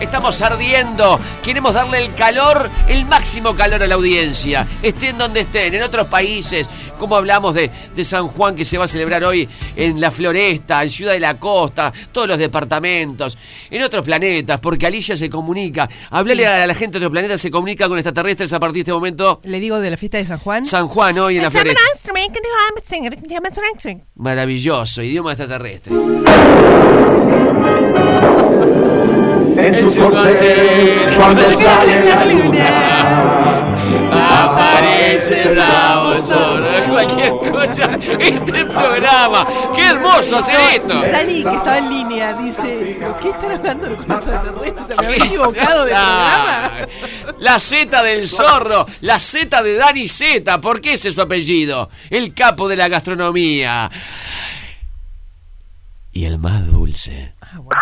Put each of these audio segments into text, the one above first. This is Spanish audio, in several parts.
Estamos ardiendo. Queremos darle el calor, el máximo calor a la audiencia. Estén donde estén, en otros países. Como hablamos de, de San Juan que se va a celebrar hoy en la Floresta, en Ciudad de la Costa, todos los departamentos, en otros planetas, porque Alicia se comunica. Hablale a la gente de otros planetas, se comunica con extraterrestres a partir de este momento. Le digo de la fiesta de San Juan. San Juan hoy en la Floresta. Maravilloso, idioma extraterrestre. En su consejo, cuando sale la luna, Aparece bravo zorro, cualquier cosa. Este programa, qué hermoso hacer esto. Dani, que estaba en línea, dice, ¿pero qué están hablando con extraterrestres? ¿Se me había equivocado de Ah, programa? La Z del zorro, la Z de Dani Z, ¿por qué ese es su apellido? El capo de la gastronomía. Y el más dulce. Ah, bueno.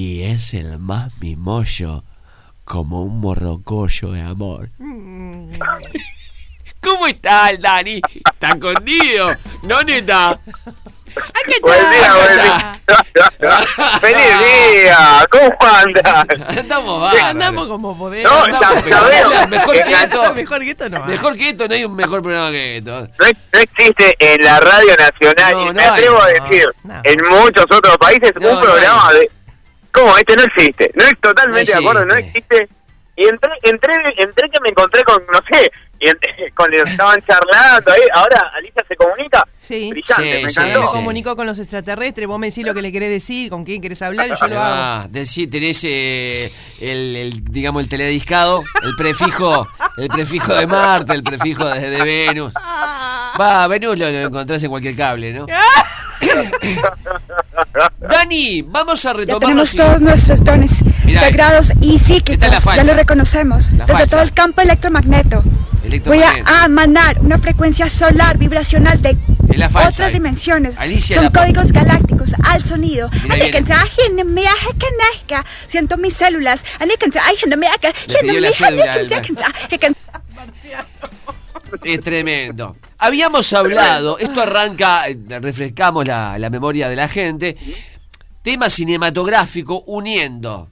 Y es el más mimollo, como un morrocollo de amor. ¿Cómo está el Dani? ¿Está escondido? ¿No, neta? ¡Ah, qué Buen día, buen día. ¡Feliz día! ¿Cómo andas? Andamos bárbaros. Andamos como podemos. No, andamos- veo. Mejor que esto. Mejor que esto no. hay. Mejor que esto, no hay un mejor programa que esto. No, ex- no existe en la radio nacional, No, y no me atrevo hay. a decir, No. en muchos otros países, No, un programa de... ¿Cómo? Este no existe. No es totalmente No de acuerdo, no existe. Y entré, entré, entré que me encontré con, no sé, y entré- con estaban charlando ahí. Ahora Alicia se comunica. Sí. Brillante, Sí, me sí, encantó. Sí. comunicó con los extraterrestres, vos me decís lo que le querés decir, con quién querés hablar y yo lo hago. Ah, decir, tenés eh, el, el, digamos, el telediscado, el prefijo, el prefijo de Marte, el prefijo de, de Venus. Va, Venus lo, lo encontrás en cualquier cable, ¿no? Dani, vamos a Ya retomar tenemos los- todos nuestros dones Mira, sagrados y psíquicos. Ya lo reconocemos. La desde falsa. todo el campo electromagneto. Voy a emanar una frecuencia solar vibracional de Es la falsa, otras eh. dimensiones. Alicia Son códigos galácticos al sonido. Siento mis células. Le pidió la cédula al- Es tremendo. Habíamos hablado, esto arranca, eh, refrescamos la, la memoria de la gente, tema cinematográfico uniendo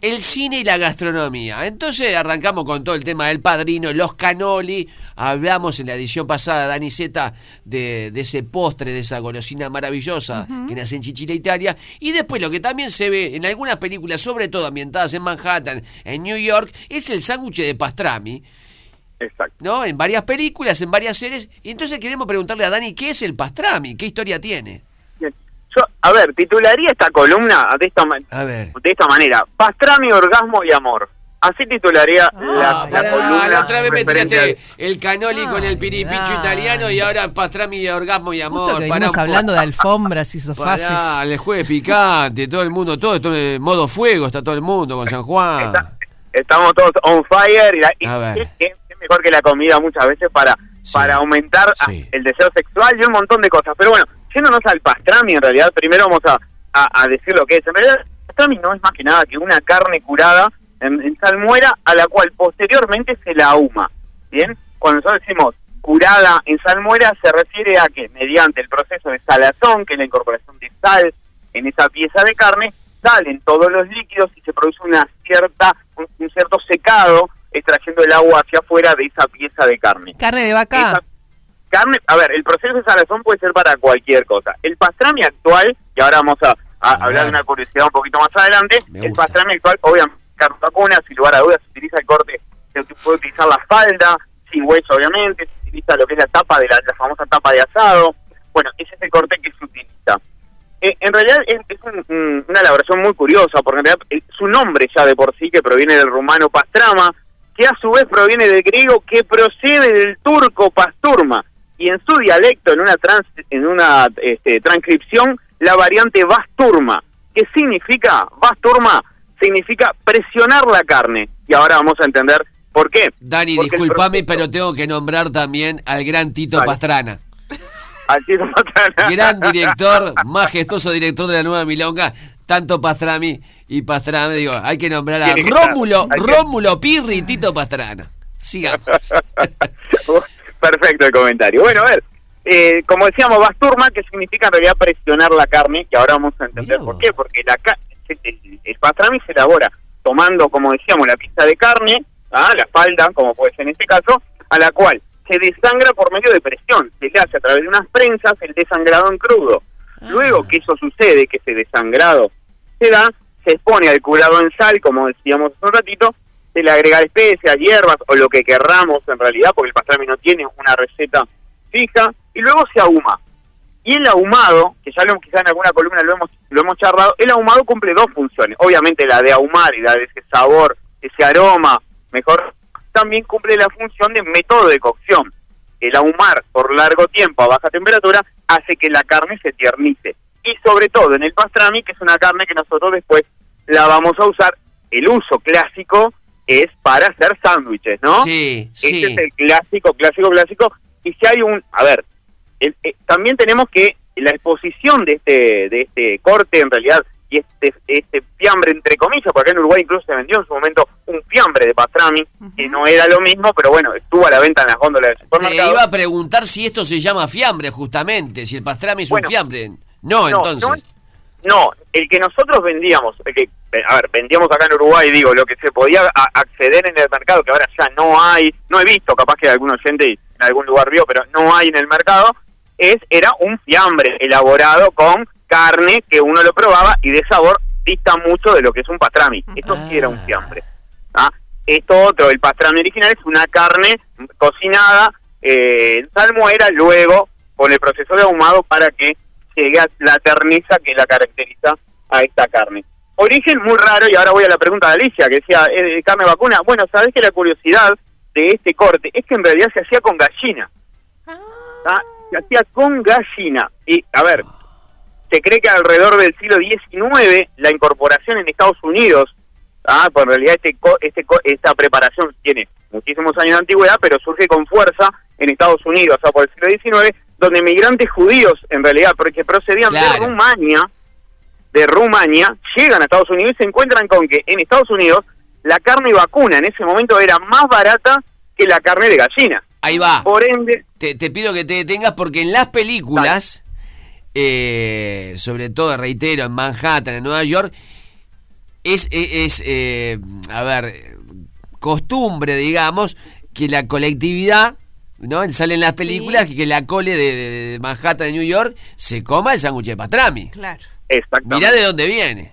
el cine y la gastronomía. Entonces arrancamos con todo el tema del padrino, los canoli, hablamos en la edición pasada, Dani Zeta, de, de ese postre, de esa golosina maravillosa que nace en Chichila, Italia, y después lo que también se ve en algunas películas, sobre todo ambientadas en Manhattan, en New York, es el sándwich de pastrami. Exacto. ¿no? En varias películas, en varias series. Y entonces queremos preguntarle a Dani qué es el pastrami, qué historia tiene. Yo, a ver, titularía esta columna de esta, A ver. de esta manera. Pastrami, orgasmo y amor. Así titularía la, Ah, la pará, columna. la otra vez me referente tiraste al- el canoli con el piripicho Dani. italiano y ahora pastrami y orgasmo y amor. Justo que Pará venimos un poco. hablando de alfombras y sofaces. Pará, el jueves picante, todo el mundo, todo esto en modo fuego, está todo el mundo con San Juan. Está- estamos todos on fire y, la- y A mejor que la comida muchas veces para, Sí. para aumentar Sí. el deseo sexual y un montón de cosas. Pero bueno, yéndonos al pastrami, en realidad, primero vamos a, a- a decir lo que es. En realidad, el pastrami no es más que nada que una carne curada en, en salmuera a la cual posteriormente se la ahuma. ¿Bien? Cuando nosotros decimos curada en salmuera, se refiere a que mediante el proceso de salazón, que es la incorporación de sal en esa pieza de carne, salen todos los líquidos y se produce una cierta un, un cierto secado extrayendo el agua hacia afuera de esa pieza de carne. Carne de vaca. Esa carne, a ver, el proceso de salazón puede ser para cualquier cosa. El pastrami actual, y ahora vamos a, a A hablar de una curiosidad un poquito más adelante, el pastrami actual, obviamente, carne vacuna, sin lugar a dudas, se utiliza el corte, se puede utilizar la falda, sin hueso obviamente, se utiliza lo que es la tapa de la, la famosa tapa de asado, bueno, ese es el corte que se utiliza. Eh, en realidad es, es un- un- una elaboración muy curiosa, porque en realidad eh, su nombre ya de por sí, que proviene del rumano pastrama, que a su vez proviene del griego, que procede del turco pasturma, y en su dialecto, en una trans, en una este, transcripción, la variante basturma, que significa, basturma, significa presionar la carne, y ahora vamos a entender por qué. Dani, Porque discúlpame, pero tengo que nombrar también al gran Tito. Pastrana. Al Tito Pastrana. Gran director, majestuoso director de la nueva Milonga, tanto Pastrami y Pastrana. Digo, hay que nombrar a Rómulo, Rómulo Pirri y Tito Pastrana. Sigamos. Perfecto el comentario. Bueno, a ver, eh, como decíamos, basturma, que significa en realidad presionar la carne, que ahora vamos a entender Mirá por qué, porque la el, el pastrami se elabora tomando, como decíamos, la pieza de carne, ¿ah? la falda, como puede ser en este caso, a la cual se desangra por medio de presión, se le hace a través de unas prensas el desangrado en crudo. Luego que eso sucede, que ese desangrado se da, se expone al curado en sal, como decíamos hace un ratito, se le agrega especias, hierbas o lo que querramos en realidad, porque el pastrami no tiene una receta fija, y luego se ahuma. Y el ahumado, que ya lo quizá en alguna columna lo hemos, lo hemos charlado, el ahumado cumple dos funciones. Obviamente la de ahumar y la de ese sabor, ese aroma, mejor, también cumple la función de método de cocción. El ahumar por largo tiempo a baja temperatura hace que la carne se tiernice. Y sobre todo en el pastrami, que es una carne que nosotros después la vamos a usar, el uso clásico es para hacer sándwiches, ¿no? Sí, Este sí. es el clásico, clásico, clásico. Y si hay un, a ver, el- eh, también tenemos que la exposición de este de este corte en realidad y este este fiambre entre comillas, porque acá en Uruguay incluso se vendió en su momento un fiambre de pastrami que no era lo mismo, pero bueno, estuvo a la venta en las góndolas del Te iba a preguntar si esto se llama fiambre, justamente, si el pastrami es Bueno. un fiambre. No, No, entonces. No, el que nosotros vendíamos, el que, eh, a ver, vendíamos acá en Uruguay, digo, lo que se podía acceder en el mercado, que ahora ya no hay, no he visto, capaz que algún oyente en algún lugar vio, pero no hay en el mercado, es era un fiambre elaborado con carne que uno lo probaba y de sabor dista mucho de lo que es un pastrami. Esto sí era un Ah. fiambre. ¿ah? Esto otro, el pastrami original es una carne cocinada eh, en salmuera, luego con el proceso de ahumado para que llegue a la terniza que la caracteriza a esta carne. Origen muy raro, y ahora voy a la pregunta de Alicia, que decía, ¿es de carne vacuna? Bueno, sabes que la curiosidad de este corte es que en realidad se hacía con gallina. ¿ah? Se hacía con gallina. Y, a ver, se cree que alrededor del siglo XIX la incorporación en Estados Unidos, ah, pues en realidad este, este esta preparación tiene muchísimos años de antigüedad, pero surge con fuerza en Estados Unidos, o sea, por el siglo XIX, donde migrantes judíos, en realidad, porque procedían de. Rumania, de Rumania, llegan a Estados Unidos y se encuentran con que en Estados Unidos la carne vacuna en ese momento era más barata que la carne de gallina. Ahí va. Por ende, Te, te pido que te detengas porque en las películas, eh, sobre todo, reitero, en Manhattan, en Nueva York, es, es, es, eh, a ver, costumbre, digamos, que la colectividad, ¿no? Sale en las películas que la cole de, Manhattan, de New York, se coma el sándwich de pastrami. Claro. exactamente. Mirá de dónde viene.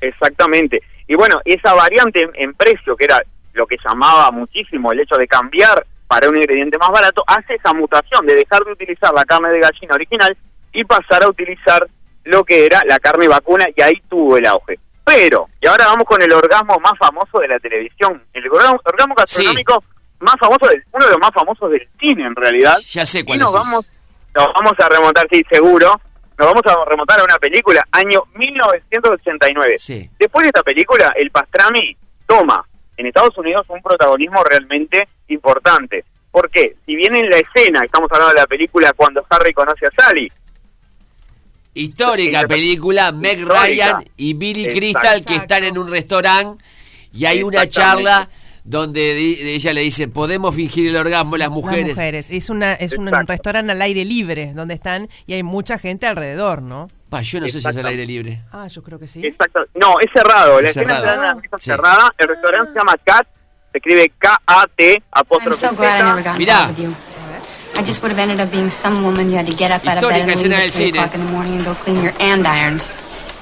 Exactamente. Y bueno, esa variante en, en precio, que era lo que llamaba muchísimo el hecho de cambiar para un ingrediente más barato, hace esa mutación de dejar de utilizar la carne de gallina original y pasar a utilizar lo que era la carne vacuna y ahí tuvo el auge. Pero, y ahora vamos con el orgasmo más famoso de la televisión, el orgasmo, orgasmo gastronómico más famoso, del, uno de los más famosos del cine en realidad. Ya sé cuál y nos es vamos, nos vamos a remontar, sí, seguro, nos vamos a remontar a una película, año 1989. Sí. Después de esta película, el pastrami toma en Estados Unidos un protagonismo realmente importante. ¿Por qué? Si bien en la escena, estamos hablando de la película cuando Harry conoce a Sally, Histórica película, Meg. Ryan y Billy. Crystal que están en un restaurante y hay una charla donde di- ella le dice, podemos fingir el orgasmo las Las mujeres. mujeres. Es, una, es un restaurante al aire libre donde están y hay mucha gente alrededor, ¿no? Pa, yo no sé si es al aire libre. Ah, yo creo que sí. Exacto. No, es cerrado. La Es escena cerrado. está Sí. cerrada. El restaurante se llama Cat. Se escribe K-A-T, I'm apóstrofe so glad I never Z. got Mirá. involved with you. I just would have ended up being some woman you had to get up out of Histórica bed and escena leave del at 3 cine. o'clock in the morning and go clean your andirons.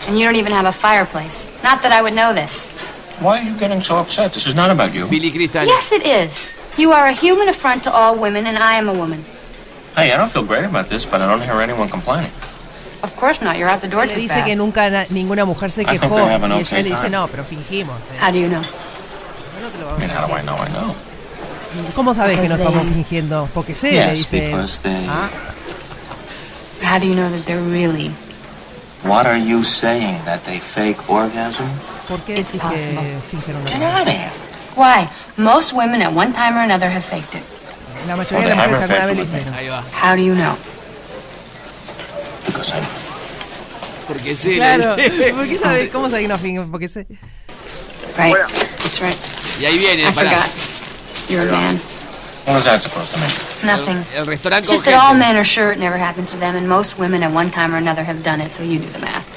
And you don't even have a fireplace. Not that I would know this. Why are you getting so upset? This is not about you. Billy Crystal. Yes, it is. You are a human affront to all women, and I am a woman. Hey, I don't feel great about this, but I don't hear anyone complaining. Of course not. You're out the door Le too dice fast. que nunca na- ninguna mujer se I think quejó they have an y ella okay le dice, time. no, pero fingimos. ¿eh? How do you know? No te lo I vamos mean, a how do I decir. know? I know. ¿Cómo sabes que no Because estamos they- fingiendo? Porque sé, le Yes, dice él. because they- Ah, How do you know that they're really? What are you saying? That they fake orgasm? ¿Por qué decís que fingieron Get orgasmo? out of here. Why? Most women at one time or another have faked it. La mayoría de las mujeres alguna vez lo hicieron. Ahí va. How do you know? Because I Porque sí. Claro, le dice. ¿por qué sabes? ¿Cómo sabes que no fingen? Porque sé. Right. That's right. Y ahí viene, I pará. forgot. You're a man. What is that supposed to mean? Nothing. El, el restaurante It's just that all men are sure it never happens to them, and most women at one time or another have done it, so you do the math.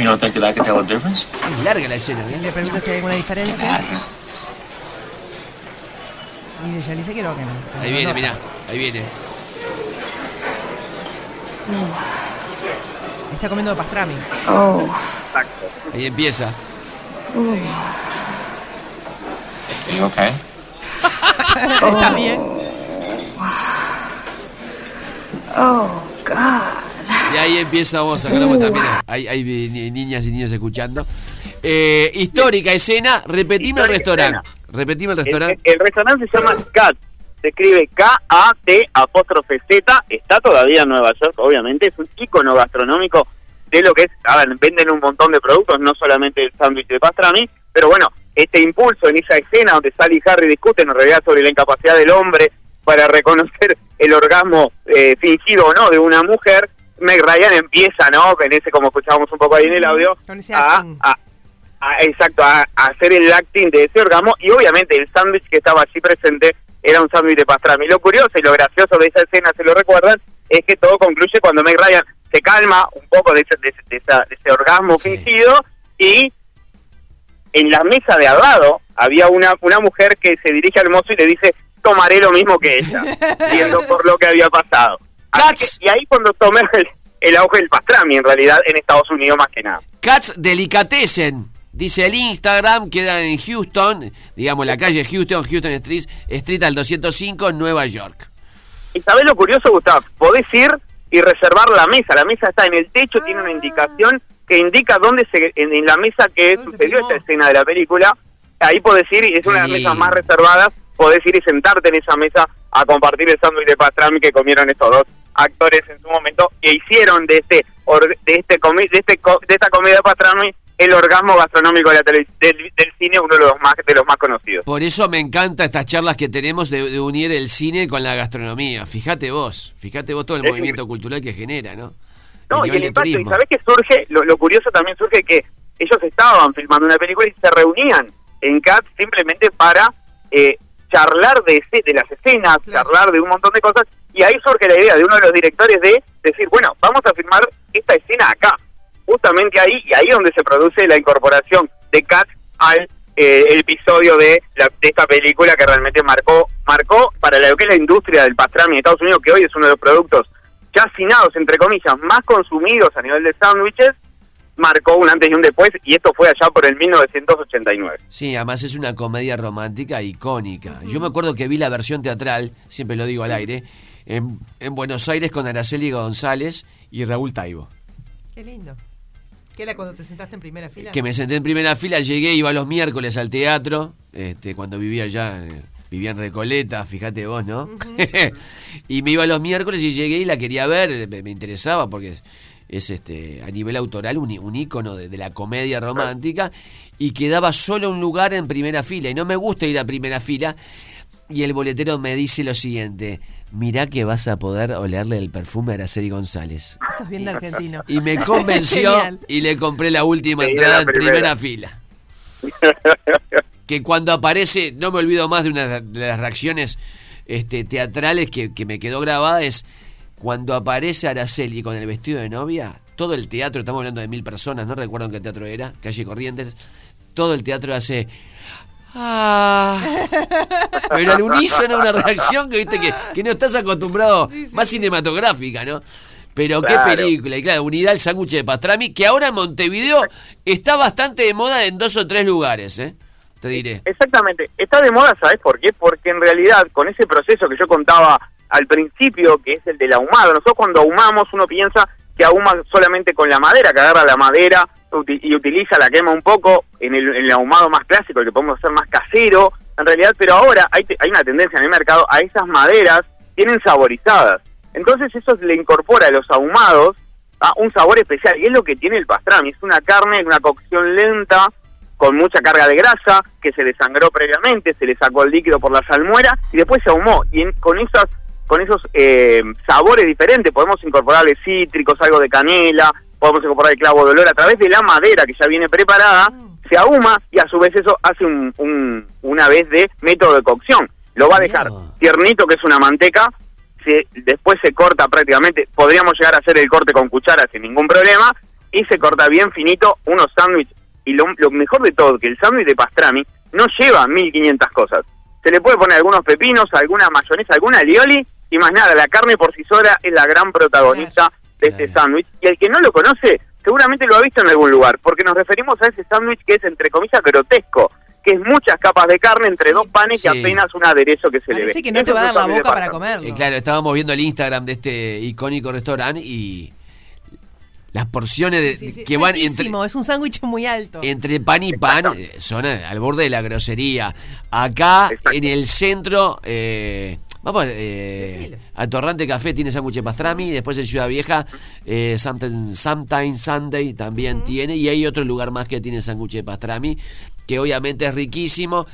You don't think that I could tell a difference? Es larga la escena, ¿eh? le pregunta si hay alguna diferencia. Imagine. Y ella le dice que no, que no. que Ahí viene, mirá, ahí viene. Está comiendo pastrami. Oh. Exacto. Ahí empieza. You okay? Está bien. Oh, God. Y ahí empieza vos, acá también hay, hay ni- niñas y niños escuchando. Eh, histórica escena, repetime el restaurante. Repetime el El, restaurante. el restaurante se llama CAT. Se escribe K-A-T apóstrofe Z. Está todavía en Nueva York, obviamente. Es un ícono gastronómico de lo que es. A ver, venden un montón de productos, no solamente el sándwich de pastrami. Pero bueno, este impulso en esa escena donde Sally y Harry discuten en realidad sobre la incapacidad del hombre para reconocer el orgasmo eh, fingido o no de una mujer. Meg Ryan empieza, ¿no? En ese, como escuchábamos un poco ahí en el audio, Con ese a, a- a- exacto, a, a hacer el acting de ese orgasmo y obviamente el sándwich que estaba allí presente era un sándwich de pastrami. Lo curioso y lo gracioso de esa escena, se lo recuerdan, es que todo concluye cuando Meg Ryan se calma un poco de ese, de ese, de esa- de ese orgasmo Sí. fingido y en la mesa de al lado había una, una mujer que se dirige al mozo y le dice tomaré lo mismo que ella, viendo por lo que había pasado. Cats. que- y ahí cuando tomé el, el auge del pastrami, en realidad, en Estados Unidos más que nada. Cats Delicatessen. Dice el Instagram, queda en Houston, digamos la calle Houston, Houston Street, Street al 205, Nueva York. ¿Y sabés lo curioso, Gustavo? Podés ir y reservar la mesa. La mesa está en el techo, tiene una indicación que indica dónde se, en, en la mesa que ¿Dónde se sucedió esta escena de la película. Ahí podés ir y es una de las mesas más reservadas. Podés ir y sentarte en esa mesa a compartir el sándwich de pastrami que comieron estos dos actores en su momento e hicieron de este de este comi- de este co- de esta comida de pastrami el orgasmo gastronómico de la del, del cine uno de los más de los más conocidos. Por eso me encanta estas charlas que tenemos de, de unir el cine con la gastronomía. Fíjate vos, fíjate vos todo el Es movimiento cultural que genera, ¿no? No, y el impacto, y turismo. sabés que surge, lo, lo curioso también surge que ellos estaban filmando una película y se reunían en CAT simplemente para eh, charlar de, de las escenas, Claro. charlar de un montón de cosas, y ahí surge la idea de uno de los directores de decir, bueno, vamos a filmar esta escena acá, justamente ahí, y ahí es donde se produce la incorporación de CAT al eh, episodio de, la- de esta película que realmente marcó marcó para lo que es la industria del pastrami en Estados Unidos, que hoy es uno de los productos chacinados, entre comillas, más consumidos a nivel de sándwiches, marcó un antes y un después, y esto fue allá por el 1989. Sí, además es una comedia romántica icónica. Yo me acuerdo que vi la versión teatral, siempre lo digo al aire, en, en Buenos Aires con Araceli González y Raúl Taibo. Qué lindo. ¿Qué era cuando te sentaste en primera fila? Que me senté en primera fila, llegué, iba los miércoles al teatro, este, cuando vivía allá, eh, vivía en Recoleta, fíjate vos, ¿no? y me iba los miércoles y llegué y la quería ver, me, me interesaba porque es, es, este a nivel autoral un, un ícono de, de la comedia romántica y quedaba solo un lugar en primera fila y no me gusta ir a primera fila y el boletero me dice lo siguiente, mirá que vas a poder olerle el perfume a Araceli González. Eso es bien de argentino. Y me convenció y le compré la última Sí, entrada la en primera. primera fila. Que cuando aparece, no me olvido más de una de las reacciones este, teatrales que, que me quedó grabada, es cuando aparece Araceli con el vestido de novia, todo el teatro, estamos hablando de mil personas, no recuerdo en qué teatro era, calle Corrientes, todo el teatro hace... Ah, pero al unísono una reacción que viste que, que no estás acostumbrado, más cinematográfica, ¿no? Pero Claro. qué película, y claro, unidad el sándwich de pastrami, que ahora en Montevideo está bastante de moda en dos o tres lugares, ¿eh? Te diré. Exactamente. Está de moda, ¿sabes por qué? Porque en realidad, con ese proceso que yo contaba al principio, que es el del ahumado, nosotros cuando ahumamos uno piensa que ahuma solamente con la madera, que agarra la madera y utiliza, la quema un poco en el, ahumado más clásico, el que podemos hacer más casero, en realidad, pero ahora hay, hay una tendencia en el mercado a esas maderas tienen saborizadas. Entonces eso le incorpora a los ahumados a un sabor especial, y es lo que tiene el pastrami, es una carne, una cocción lenta, con mucha carga de grasa, que se desangró previamente, se le sacó el líquido por la salmuera y después se ahumó. Y en- con esas con esos eh, sabores diferentes podemos incorporarle cítricos, algo de canela, podemos incorporar el clavo de olor a través de la madera que ya viene preparada, se ahuma y a su vez eso hace un, un- una vez de método de cocción. Lo va a dejar tiernito, que es una manteca, se, después se corta prácticamente, podríamos llegar a hacer el corte con cuchara sin ningún problema, y se corta bien finito unos sándwiches. Y lo, lo mejor de todo, que el sándwich de pastrami no lleva 1500 cosas. Se le puede poner algunos pepinos, alguna mayonesa, alguna alioli y más nada. La carne por sí sola es la gran protagonista de este sándwich. Y el que no lo conoce, seguramente lo ha visto en algún lugar, porque nos referimos a ese sándwich que es, entre comillas, grotesco, que es muchas capas de carne entre dos panes Sí. y apenas un aderezo que se le ve. Que no te va a dar la boca para comerlo. Eh, claro, estábamos viendo el Instagram de este icónico restaurante y las porciones de, Sí, sí, que van entre, altísimo, es un sándwich muy alto. entre pan y pan eh, son al borde de la grosería. Acá Exacto. en el centro, eh, vamos, eh, Decilo. a Torrante Café tiene sándwich de pastrami, después en Ciudad Vieja, eh, Sometimes Sunday también tiene, y hay otro lugar más que tiene sándwich de pastrami, que obviamente es riquísimo.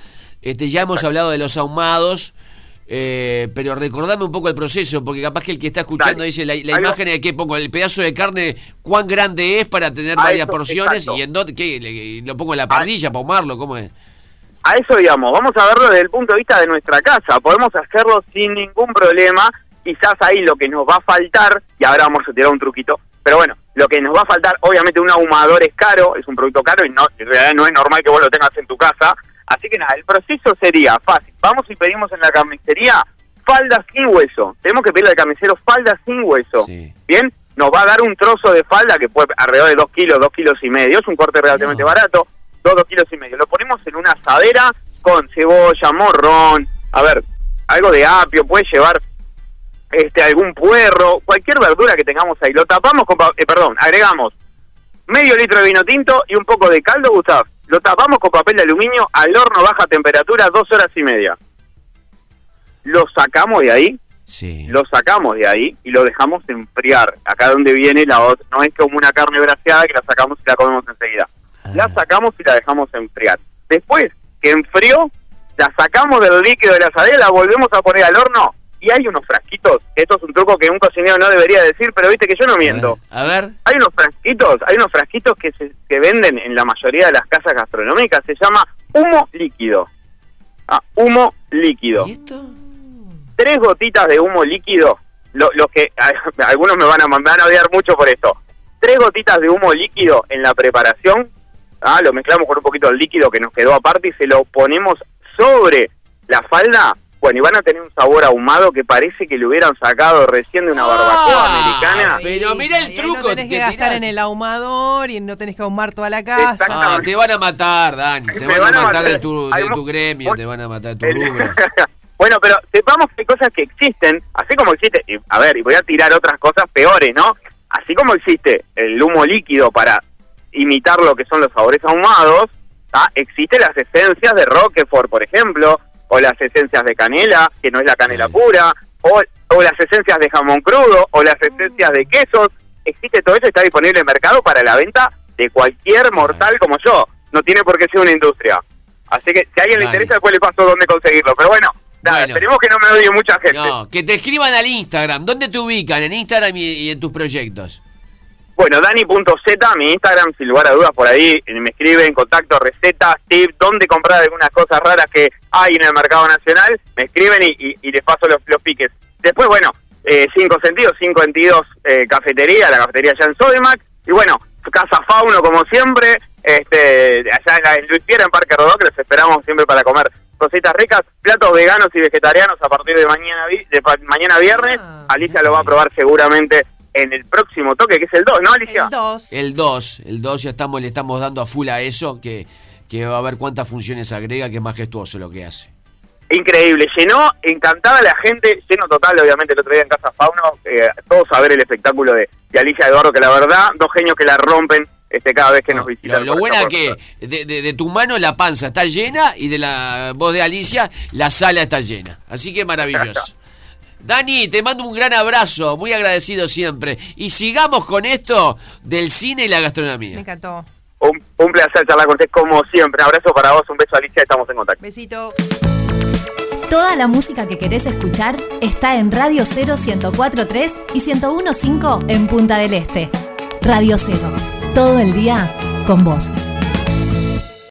Este, ya hemos hablado de los ahumados. eh, pero recordame un poco el proceso, porque capaz que el que está escuchando Dale. dice la, imagen de que pongo el pedazo de carne, cuán grande es para tener Ah, varias eso, porciones exacto. y en dónde, ¿qué? Le- lo pongo en la parrilla para ahumarlo, ¿cómo es? A eso digamos, vamos a verlo desde el punto de vista de nuestra casa. Podemos hacerlo sin ningún problema. Quizás ahí lo que nos va a faltar, y ahora vamos a tirar un truquito, pero bueno, lo que nos va a faltar, obviamente un ahumador es caro, es un producto caro y no, en realidad no es normal que vos lo tengas en tu casa. Así que nada, el proceso sería fácil. Vamos y pedimos en la carnicería falda sin hueso. Tenemos que pedirle al carnicero falda sin hueso. Sí. Bien, nos va a dar un trozo de falda que puede alrededor de 2 kilos, 2 kilos y medio. Es un corte relativamente No. barato, 2, 2 kilos y medio. Lo ponemos en una asadera con cebolla, morrón, a ver, algo de apio, puede llevar este algún puerro, cualquier verdura que tengamos ahí. Lo tapamos con, eh, perdón, agregamos medio litro de vino tinto y un poco de caldo, Gustav. Lo tapamos con papel de aluminio al horno baja temperatura, dos horas y media. Lo sacamos de ahí, Sí. lo sacamos de ahí y lo dejamos enfriar. Acá donde viene la otra, no es como una carne braseada que la sacamos y la comemos enseguida. La sacamos y la dejamos enfriar. Después que enfrió, la sacamos del líquido de la asadera, la volvemos a poner al horno y hay unos frasquitos. Esto es un truco que un cocinero no debería decir, pero viste que yo no miento. A ver. Hay unos frasquitos, hay unos frasquitos que se que venden en la mayoría de las casas gastronómicas, se llama humo líquido. Ah, humo líquido ¿Y esto? tres gotitas de humo líquido, lo, los que algunos me van a, me van a odiar mucho por esto, tres gotitas de humo líquido en la preparación, ah, lo mezclamos con un poquito del líquido que nos quedó aparte y se lo ponemos sobre la falda, bueno, y van a tener un sabor ahumado que parece que le hubieran sacado recién de una barbacoa Ah, americana. Pero mira el Ahí truco No tenés que que gastar tirás. en el ahumador y no tenés que ahumar toda la casa. Ah, te van a matar, Dani. Te van, a matar de tu, de tu gremio, te van a matar de tu rubro. bueno, pero sepamos que hay cosas que existen, así como existe, y, a ver, y voy a tirar otras cosas peores, ¿no? Así como existe el humo líquido para imitar lo que son los sabores ahumados, ¿tá? existen las esencias de Roquefort, por ejemplo, o las esencias de canela, que no es la canela Sí. pura, o, o las esencias de jamón crudo, o las esencias de quesos. Existe todo eso y está disponible en el mercado para la venta de cualquier mortal como yo. No tiene por qué ser una industria. Así que si a alguien le interesa, después le paso dónde conseguirlo. Pero bueno, nada, Bueno. esperemos que no me odie mucha gente. No, que te escriban al Instagram. ¿Dónde te ubican? En Instagram y, y en tus proyectos. Bueno, Dani.z, mi Instagram, sin lugar a dudas, por ahí eh, me escriben, contacto, recetas, tips, dónde comprar algunas cosas raras que hay en el mercado nacional, me escriben y, y- y les paso los, los piques. Después, bueno, eh, Cinco Sentidos, Cinco Sentidos eh, Cafetería, la cafetería allá en Sodimac, y bueno, Casa Fauno, como siempre, este allá en, Luis Piera, en Parque Rodó, que los esperamos siempre para comer cositas ricas, platos veganos y vegetarianos a partir de mañana vi- de pa- mañana viernes. Ah, Alicia lo va a probar seguramente en el próximo toque, que es el 2, ¿no, Alicia? El 2. El 2, el 2 ya estamos, le estamos dando a full a eso, que, que va a ver cuántas funciones agrega, que es majestuoso lo que hace. Increíble, llenó, encantada la gente, lleno total, obviamente, el otro día en Casa Fauno, eh, todos a ver el espectáculo de, de Alicia Eduardo, que la verdad, dos genios que la rompen este cada vez que nos No, visitan. lo, lo buena esta que de, de- de tu mano la panza está llena y de la voz de Alicia la sala está llena. Así que maravilloso. Dani, te mando un gran abrazo, muy agradecido siempre. Y sigamos con esto del cine y la Me gastronomía. encantó. Un, un placer charlar con usted como siempre. Un abrazo para vos, un beso Alicia, estamos en contacto. Besito. Toda la música que querés escuchar está en Radio 0 1043 y 1015 en Punta del Este. Radio 0, todo el día con vos.